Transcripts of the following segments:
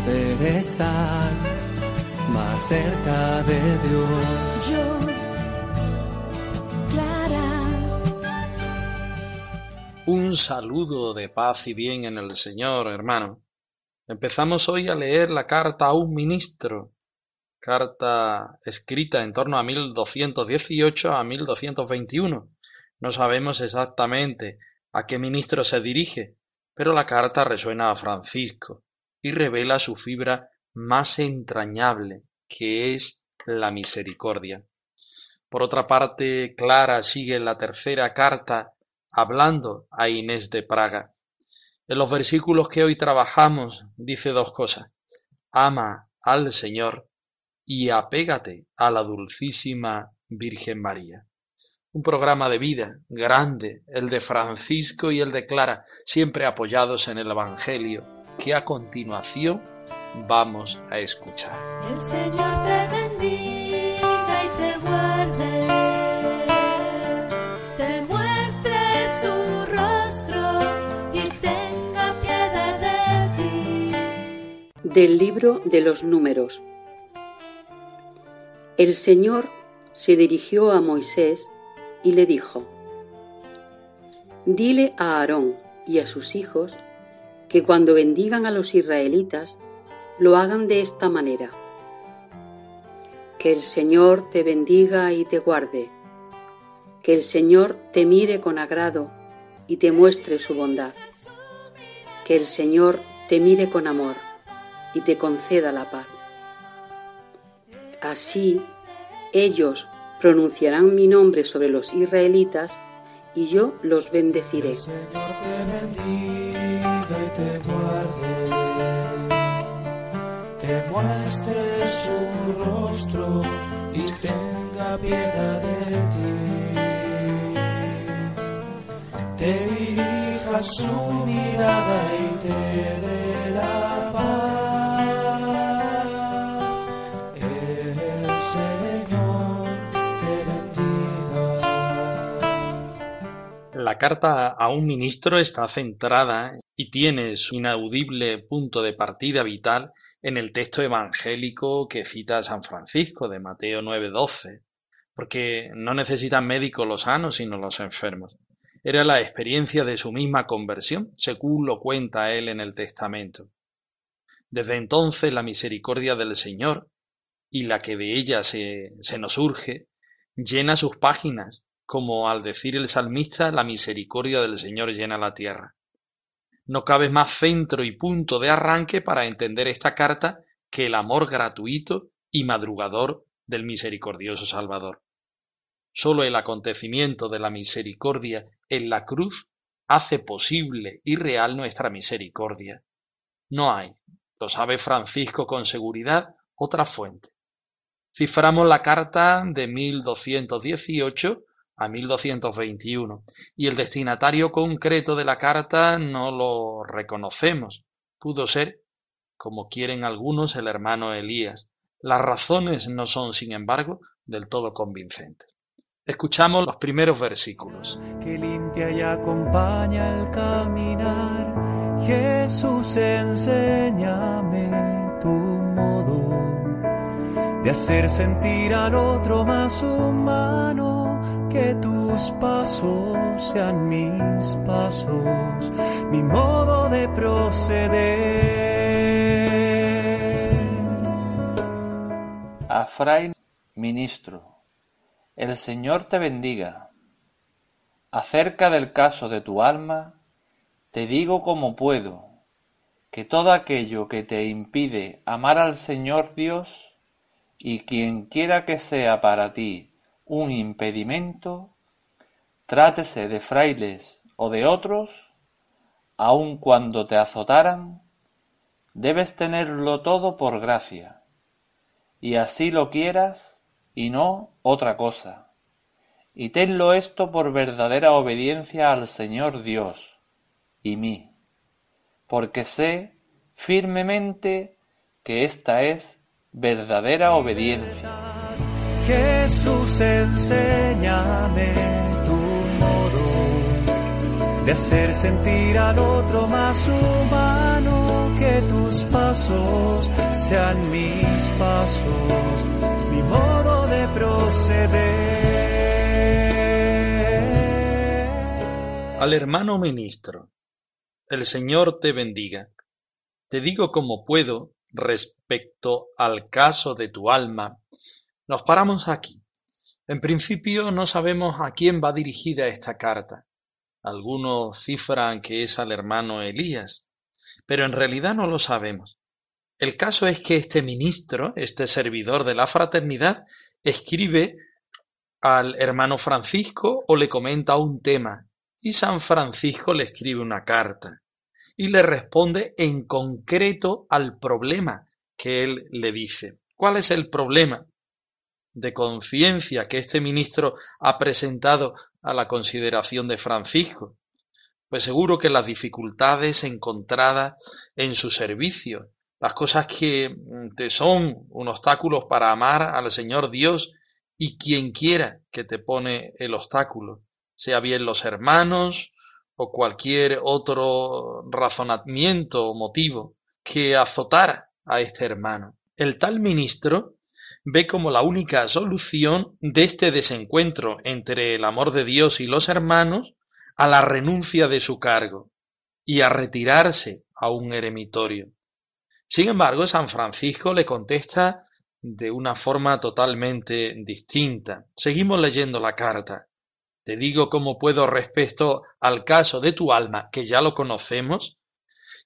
Poder estar más cerca de Dios. Yo, Clara, Un saludo de paz y bien en el Señor, hermano. Empezamos hoy a leer la carta a un ministro, carta escrita en torno a 1218 a 1221. No sabemos exactamente a qué ministro se dirige, pero la carta resuena a Francisco y revela su fibra más entrañable, que es la misericordia. Por otra parte, Clara sigue la tercera carta hablando a Inés de Praga. En los versículos que hoy trabajamos dice dos cosas. Ama al Señor y apégate a la dulcísima Virgen María. Un programa de vida grande, el de Francisco y el de Clara, siempre apoyados en el Evangelio, que a continuación vamos a escuchar. el Señor te bendiga y te guarde, te muestre su rostro y tenga piedad de ti. Del libro de los números. El Señor se dirigió a Moisés y le dijo, Dile a Aarón y a sus hijos que cuando bendigan a los israelitas lo hagan de esta manera. Que el Señor te bendiga y te guarde. Que el Señor te mire con agrado y te muestre su bondad. Que el Señor te mire con amor y te conceda la paz. Así ellos pronunciarán mi nombre sobre los israelitas y yo los bendeciré. Y te guarde, te muestre su rostro y tenga piedad de ti. Te dirija su mirada y te carta a un ministro está centrada y tiene su inaudible punto de partida vital en el texto evangélico que cita San Francisco de Mateo 9:12, porque no necesitan médicos los sanos sino los enfermos. Era la experiencia de su misma conversión, según lo cuenta él en el testamento. Desde entonces la misericordia del Señor y la que de ella se, se nos urge, llena sus páginas, como al decir el salmista, la misericordia del Señor llena la tierra. No cabe más centro y punto de arranque para entender esta carta que el amor gratuito y madrugador del misericordioso Salvador. Sólo el acontecimiento de la misericordia en la cruz hace posible y real nuestra misericordia. No hay, lo sabe Francisco con seguridad, otra fuente. Ciframos la carta de 1218 a 1221 y el destinatario concreto de la carta no lo reconocemos. Pudo ser, como quieren algunos, el hermano Elías. Las razones no son, sin embargo, del todo convincentes. Escuchamos los primeros versículos. que limpia y acompaña el caminar. Jesús, enséñame tu modo de hacer sentir al otro más humano, que tus pasos sean mis pasos, mi modo de proceder. A Ministro, el Señor te bendiga. Acerca del caso de tu alma, te digo como puedo, que todo aquello que te impide amar al Señor Dios, y quien quiera que sea para ti un impedimento, trátese de frailes o de otros, aun cuando te azotaran, debes tenerlo todo por gracia, y así lo quieras y no otra cosa. Y tenlo esto por verdadera obediencia al Señor Dios y mí, porque sé firmemente que esta es verdadera obediencia. Jesús, enséñame tu modo de hacer sentir al otro más humano, que tus pasos sean mis pasos, mi modo de proceder. Al hermano ministro, el Señor te bendiga. Te digo como puedo respecto al caso de tu alma, nos paramos aquí. En principio no sabemos a quién va dirigida esta carta. Algunos cifran que es al hermano Elías, pero en realidad no lo sabemos. El caso es que este ministro, este servidor de la fraternidad, escribe al hermano Francisco o le comenta un tema, y San Francisco le escribe una carta y le responde en concreto al problema que él le dice. ¿Cuál es el problema de conciencia que este ministro ha presentado a la consideración de Francisco? Pues seguro que las dificultades encontradas en su servicio, las cosas que te son un obstáculo para amar al Señor Dios y quien quiera que te pone el obstáculo, sea bien los hermanos, o cualquier otro razonamiento o motivo que azotara a este hermano. El tal ministro ve como la única solución de este desencuentro entre el amor de Dios y los hermanos a la renuncia de su cargo y a retirarse a un eremitorio. Sin embargo, San Francisco le contesta de una forma totalmente distinta. Seguimos leyendo la carta. Te digo como puedo respecto al caso de tu alma, que ya lo conocemos,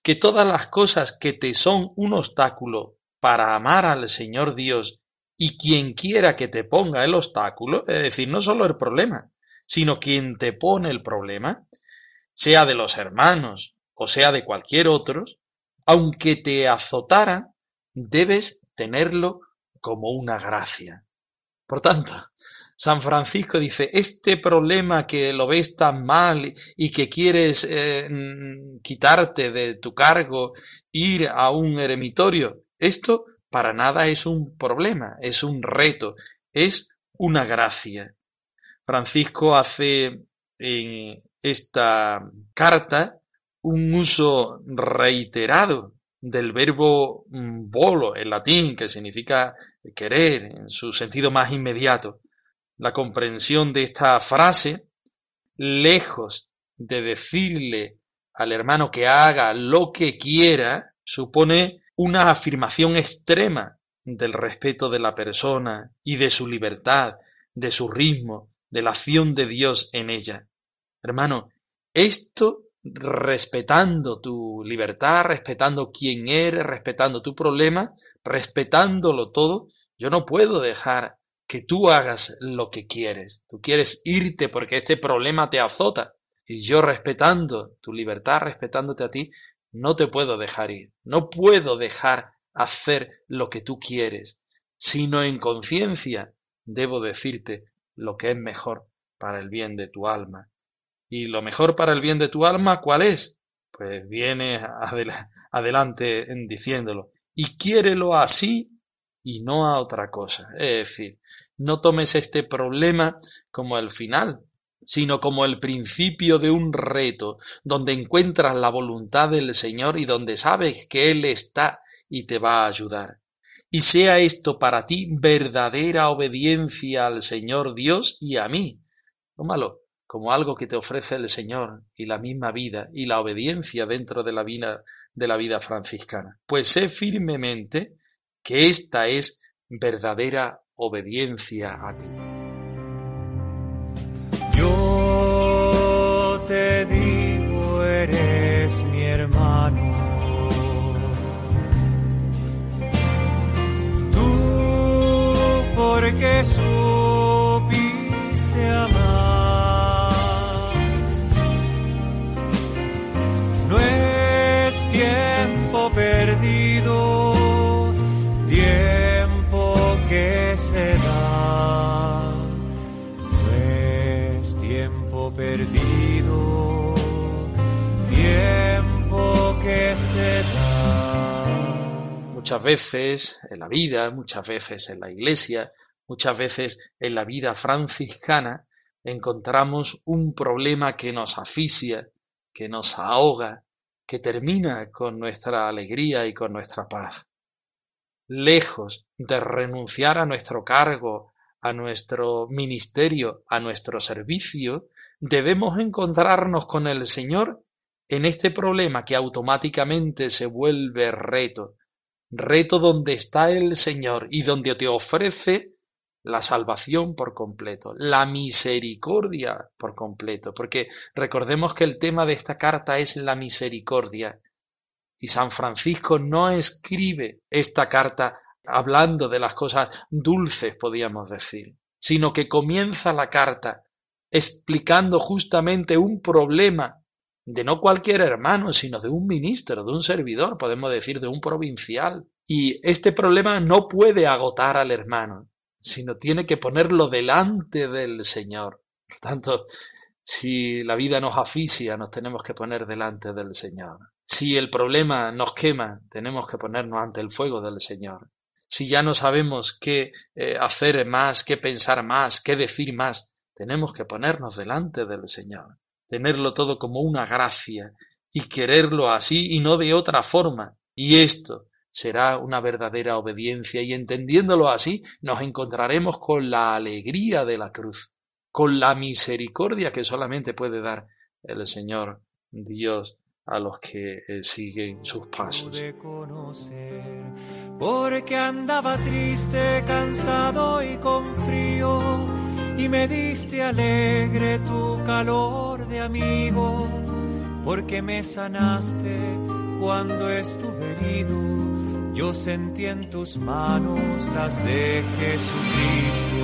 que todas las cosas que te son un obstáculo para amar al Señor Dios y quien quiera que te ponga el obstáculo, es decir, no solo el problema, sino quien te pone el problema, sea de los hermanos o sea de cualquier otro, aunque te azotara, debes tenerlo como una gracia. Por tanto, San Francisco dice, este problema que lo ves tan mal y que quieres eh, quitarte de tu cargo, ir a un eremitorio, esto para nada es un problema, es un reto, es una gracia. Francisco hace en esta carta un uso reiterado del verbo mm, volo en latín, que significa querer en su sentido más inmediato. La comprensión de esta frase, lejos de decirle al hermano que haga lo que quiera, supone una afirmación extrema del respeto de la persona y de su libertad, de su ritmo, de la acción de Dios en ella. Hermano, esto respetando tu libertad, respetando quién eres, respetando tu problema, respetándolo todo, yo no puedo dejar que tú hagas lo que quieres. Tú quieres irte porque este problema te azota. Y yo respetando tu libertad, respetándote a ti, no te puedo dejar ir. No puedo dejar hacer lo que tú quieres, sino en conciencia debo decirte lo que es mejor para el bien de tu alma. ¿Y lo mejor para el bien de tu alma cuál es? Pues viene adelante diciéndolo. Y quiérelo así y no a otra cosa. Es decir, no tomes este problema como el final, sino como el principio de un reto, donde encuentras la voluntad del Señor y donde sabes que Él está y te va a ayudar. Y sea esto para ti verdadera obediencia al Señor Dios y a mí. Tómalo como algo que te ofrece el Señor y la misma vida y la obediencia dentro de la vida, de la vida franciscana. Pues sé firmemente que esta es verdadera obediencia a ti. que supiste amar. No es tiempo perdido, tiempo que se da. No es tiempo perdido, tiempo que se da. Muchas veces en la vida, muchas veces en la iglesia, muchas veces en la vida franciscana, encontramos un problema que nos asfixia, que nos ahoga, que termina con nuestra alegría y con nuestra paz. Lejos de renunciar a nuestro cargo, a nuestro ministerio, a nuestro servicio, debemos encontrarnos con el Señor en este problema que automáticamente se vuelve reto, reto donde está el Señor y donde te ofrece la salvación por completo, la misericordia por completo, porque recordemos que el tema de esta carta es la misericordia. Y San Francisco no escribe esta carta hablando de las cosas dulces, podríamos decir, sino que comienza la carta explicando justamente un problema de no cualquier hermano, sino de un ministro, de un servidor, podemos decir, de un provincial. Y este problema no puede agotar al hermano, sino tiene que ponerlo delante del Señor. Por tanto, si la vida nos asfixia, nos tenemos que poner delante del Señor. Si el problema nos quema, tenemos que ponernos ante el fuego del Señor si ya no sabemos qué eh, hacer más, qué pensar más, qué decir más, tenemos que ponernos delante del Señor, tenerlo todo como una gracia y quererlo así y no de otra forma. Y esto será una verdadera obediencia y entendiéndolo así nos encontraremos con la alegría de la cruz, con la misericordia que solamente puede dar el Señor Dios a los que eh, siguen sus pasos. porque andaba triste, cansado y con frío, y me diste alegre tu calor de amigo, porque me sanaste cuando estuve herido, yo sentí en tus manos las de Jesucristo.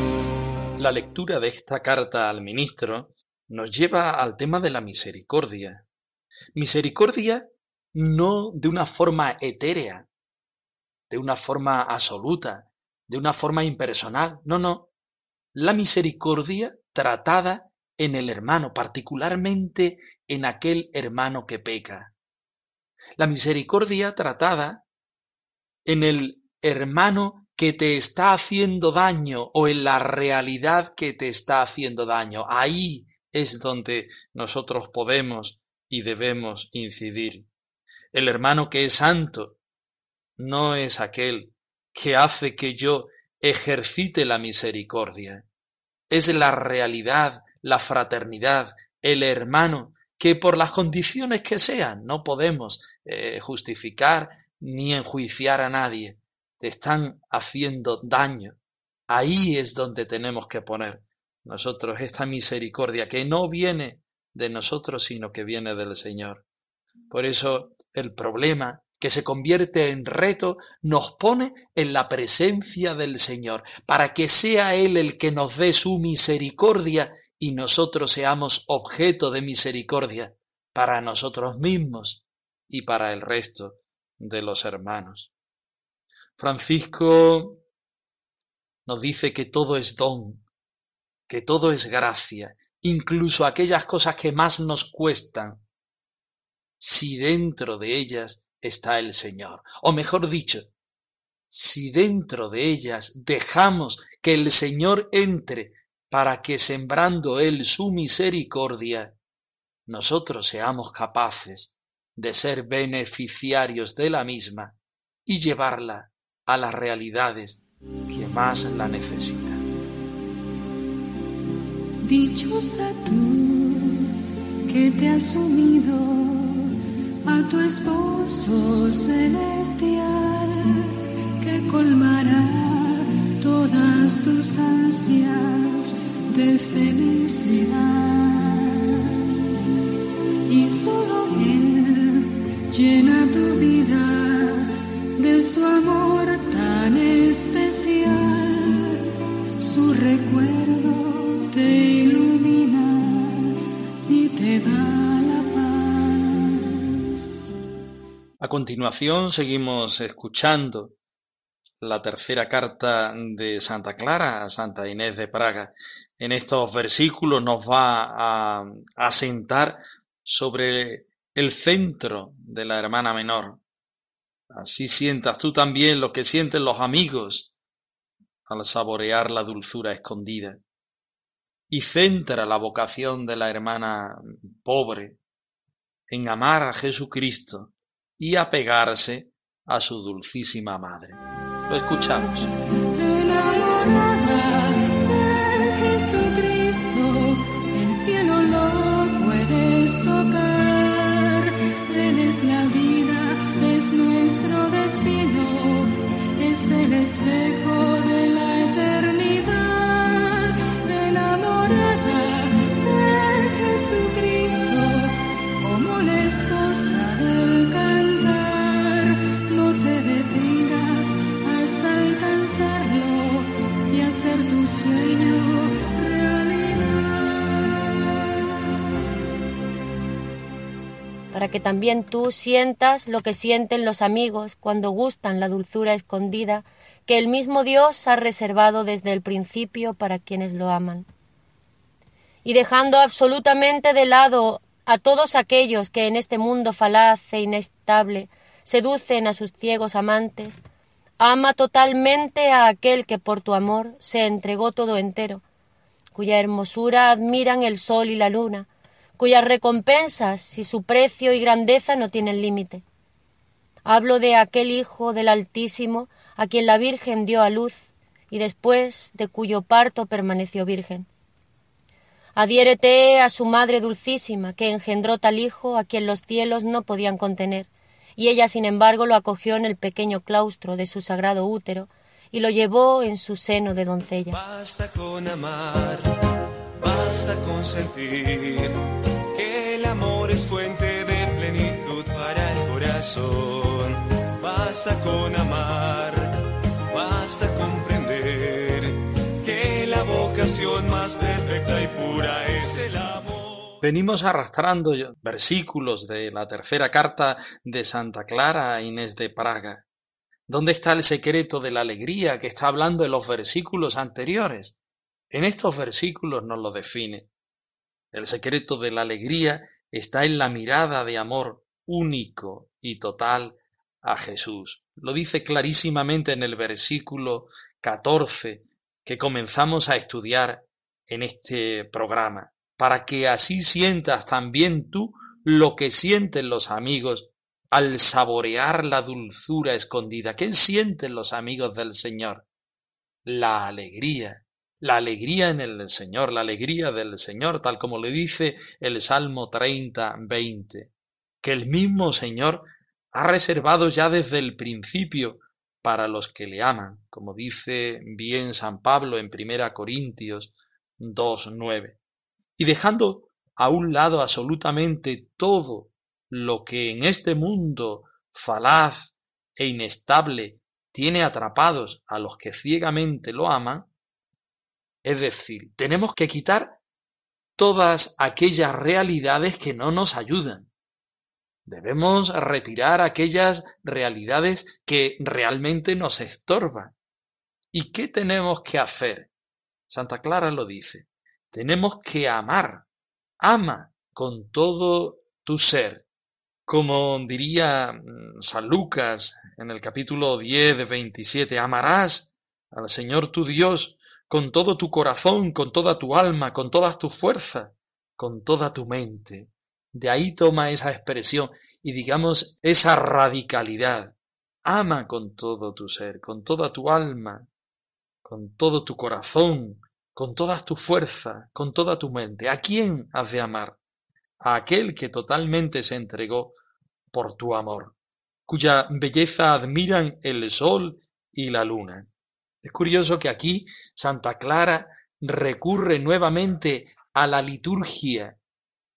La lectura de esta carta al ministro nos lleva al tema de la misericordia, Misericordia no de una forma etérea, de una forma absoluta, de una forma impersonal. No, no. La misericordia tratada en el hermano, particularmente en aquel hermano que peca. La misericordia tratada en el hermano que te está haciendo daño o en la realidad que te está haciendo daño. Ahí es donde nosotros podemos y debemos incidir. El hermano que es santo no es aquel que hace que yo ejercite la misericordia. Es la realidad, la fraternidad, el hermano que por las condiciones que sean no podemos eh, justificar ni enjuiciar a nadie. Te están haciendo daño. Ahí es donde tenemos que poner nosotros esta misericordia que no viene de nosotros, sino que viene del Señor. Por eso el problema que se convierte en reto nos pone en la presencia del Señor, para que sea Él el que nos dé su misericordia y nosotros seamos objeto de misericordia para nosotros mismos y para el resto de los hermanos. Francisco nos dice que todo es don, que todo es gracia incluso aquellas cosas que más nos cuestan, si dentro de ellas está el Señor. O mejor dicho, si dentro de ellas dejamos que el Señor entre para que sembrando Él su misericordia, nosotros seamos capaces de ser beneficiarios de la misma y llevarla a las realidades que más la necesitan. Dichosa tú que te has unido a tu esposo celestial que colmará todas tus ansias de felicidad. Llena tu vida de su amor tan especial, su recuerdo te ilumina y te da la paz. A continuación seguimos escuchando la tercera carta de Santa Clara a Santa Inés de Praga. En estos versículos nos va a asentar sobre el centro de la hermana menor, Así sientas tú también lo que sienten los amigos al saborear la dulzura escondida. Y centra la vocación de la hermana pobre en amar a Jesucristo y apegarse a su dulcísima madre. Lo escuchamos. el espejo de la para que también tú sientas lo que sienten los amigos cuando gustan la dulzura escondida que el mismo Dios ha reservado desde el principio para quienes lo aman. Y dejando absolutamente de lado a todos aquellos que en este mundo falaz e inestable seducen a sus ciegos amantes, ama totalmente a aquel que por tu amor se entregó todo entero, cuya hermosura admiran el sol y la luna, cuyas recompensas y su precio y grandeza no tienen límite. Hablo de aquel Hijo del Altísimo a quien la Virgen dio a luz y después de cuyo parto permaneció virgen. Adhiérete a su Madre Dulcísima, que engendró tal Hijo a quien los cielos no podían contener, y ella sin embargo lo acogió en el pequeño claustro de su sagrado útero y lo llevó en su seno de doncella. Basta con amar, basta con sentir es fuente de plenitud para el corazón. Basta con amar, basta comprender que la vocación más perfecta y pura es el amor. Venimos arrastrando versículos de la tercera carta de Santa Clara a Inés de Praga. ¿Dónde está el secreto de la alegría que está hablando en los versículos anteriores? En estos versículos nos lo define. El secreto de la alegría está en la mirada de amor único y total a Jesús. Lo dice clarísimamente en el versículo 14 que comenzamos a estudiar en este programa, para que así sientas también tú lo que sienten los amigos al saborear la dulzura escondida. ¿Qué sienten los amigos del Señor? La alegría, la alegría en el Señor, la alegría del Señor, tal como le dice el Salmo 30, 20, que el mismo Señor ha reservado ya desde el principio para los que le aman, como dice bien San Pablo en 1 Corintios 2, 9. Y dejando a un lado absolutamente todo lo que en este mundo falaz e inestable tiene atrapados a los que ciegamente lo aman, es decir, tenemos que quitar todas aquellas realidades que no nos ayudan. Debemos retirar aquellas realidades que realmente nos estorban. ¿Y qué tenemos que hacer? Santa Clara lo dice. Tenemos que amar. Ama con todo tu ser. Como diría mm, San Lucas en el capítulo 10 de 27, amarás al Señor tu Dios con todo tu corazón, con toda tu alma, con todas tus fuerzas, con toda tu mente. De ahí toma esa expresión y digamos esa radicalidad. Ama con todo tu ser, con toda tu alma, con todo tu corazón, con todas tus fuerzas, con toda tu mente. ¿A quién has de amar? A aquel que totalmente se entregó por tu amor, cuya belleza admiran el sol y la luna. Es curioso que aquí Santa Clara recurre nuevamente a la liturgia,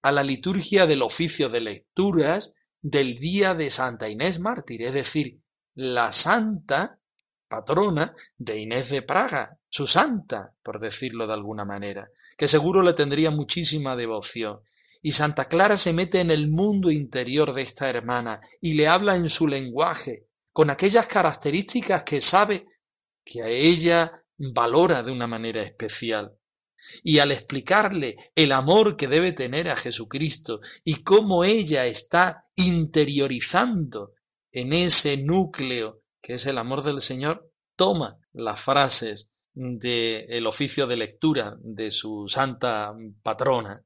a la liturgia del oficio de lecturas del día de Santa Inés Mártir, es decir, la santa patrona de Inés de Praga, su santa, por decirlo de alguna manera, que seguro le tendría muchísima devoción. Y Santa Clara se mete en el mundo interior de esta hermana y le habla en su lenguaje, con aquellas características que sabe que a ella valora de una manera especial. Y al explicarle el amor que debe tener a Jesucristo y cómo ella está interiorizando en ese núcleo que es el amor del Señor, toma las frases del oficio de lectura de su santa patrona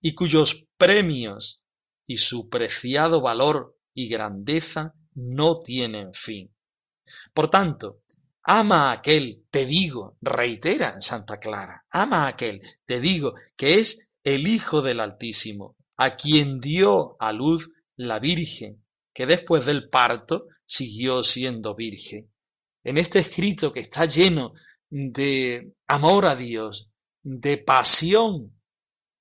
y cuyos premios y su preciado valor y grandeza no tienen fin. Por tanto, ama a aquel, te digo, reitera Santa Clara, ama a aquel, te digo, que es el Hijo del Altísimo, a quien dio a luz la Virgen, que después del parto siguió siendo virgen. En este escrito que está lleno de amor a Dios, de pasión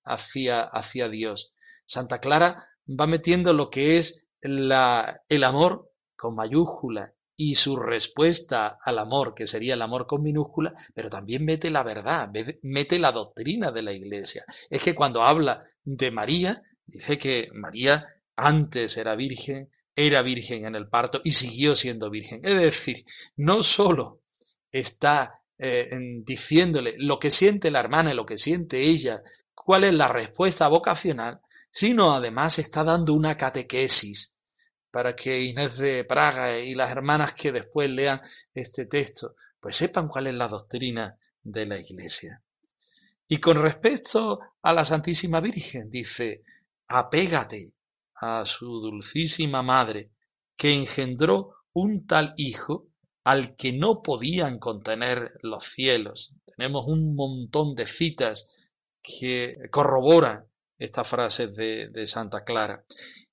hacia, hacia Dios, Santa Clara va metiendo lo que es la, el amor con mayúscula y su respuesta al amor, que sería el amor con minúscula, pero también mete la verdad, mete la doctrina de la Iglesia. Es que cuando habla de María, dice que María antes era virgen, era virgen en el parto y siguió siendo virgen. Es decir, no solo está eh, diciéndole lo que siente la hermana y lo que siente ella, cuál es la respuesta vocacional, sino además está dando una catequesis para que Inés de Praga y las hermanas que después lean este texto, pues sepan cuál es la doctrina de la Iglesia. Y con respecto a la Santísima Virgen, dice, apégate a su dulcísima madre, que engendró un tal hijo al que no podían contener los cielos. Tenemos un montón de citas que corroboran esta frase de, de Santa Clara.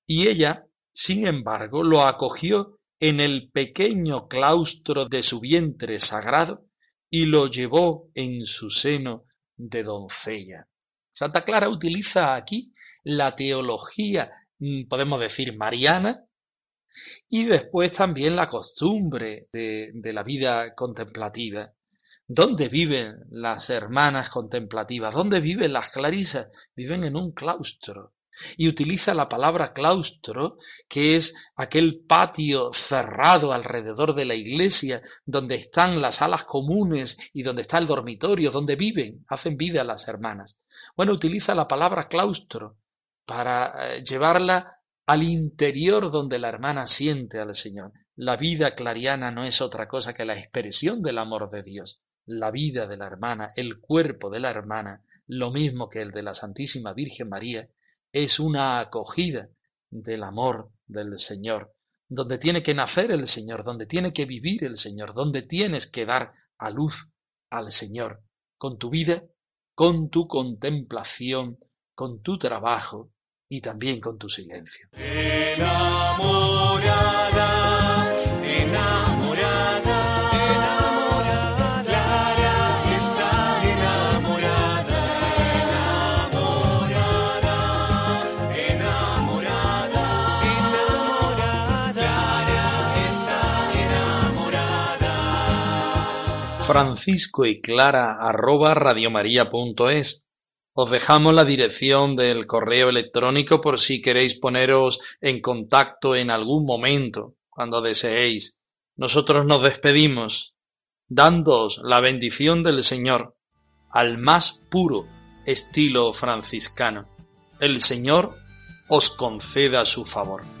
Y ella, sin embargo, lo acogió en el pequeño claustro de su vientre sagrado y lo llevó en su seno de doncella. Santa Clara utiliza aquí la teología, mm, podemos decir, mariana, y después también la costumbre de, de la vida contemplativa. ¿Dónde viven las hermanas contemplativas? ¿Dónde viven las clarisas? Viven en un claustro. Y utiliza la palabra claustro, que es aquel patio cerrado alrededor de la iglesia, donde están las salas comunes y donde está el dormitorio, donde viven, hacen vida las hermanas. Bueno, utiliza la palabra claustro para eh, llevarla al interior donde la hermana siente al Señor. La vida clariana no es otra cosa que la expresión del amor de Dios la vida de la hermana, el cuerpo de la hermana, lo mismo que el de la Santísima Virgen María, es una acogida del amor del Señor, donde tiene que nacer el Señor, donde tiene que vivir el Señor, donde tienes que dar a luz al Señor, con tu vida, con tu contemplación, con tu trabajo y también con tu silencio. Francisco y clara arroba radiomaria.es. Os dejamos la dirección del correo electrónico por si queréis poneros en contacto en algún momento, cuando deseéis. Nosotros nos despedimos, dándoos la bendición del Señor, al más puro estilo franciscano. El Señor os conceda su favor.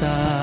passar.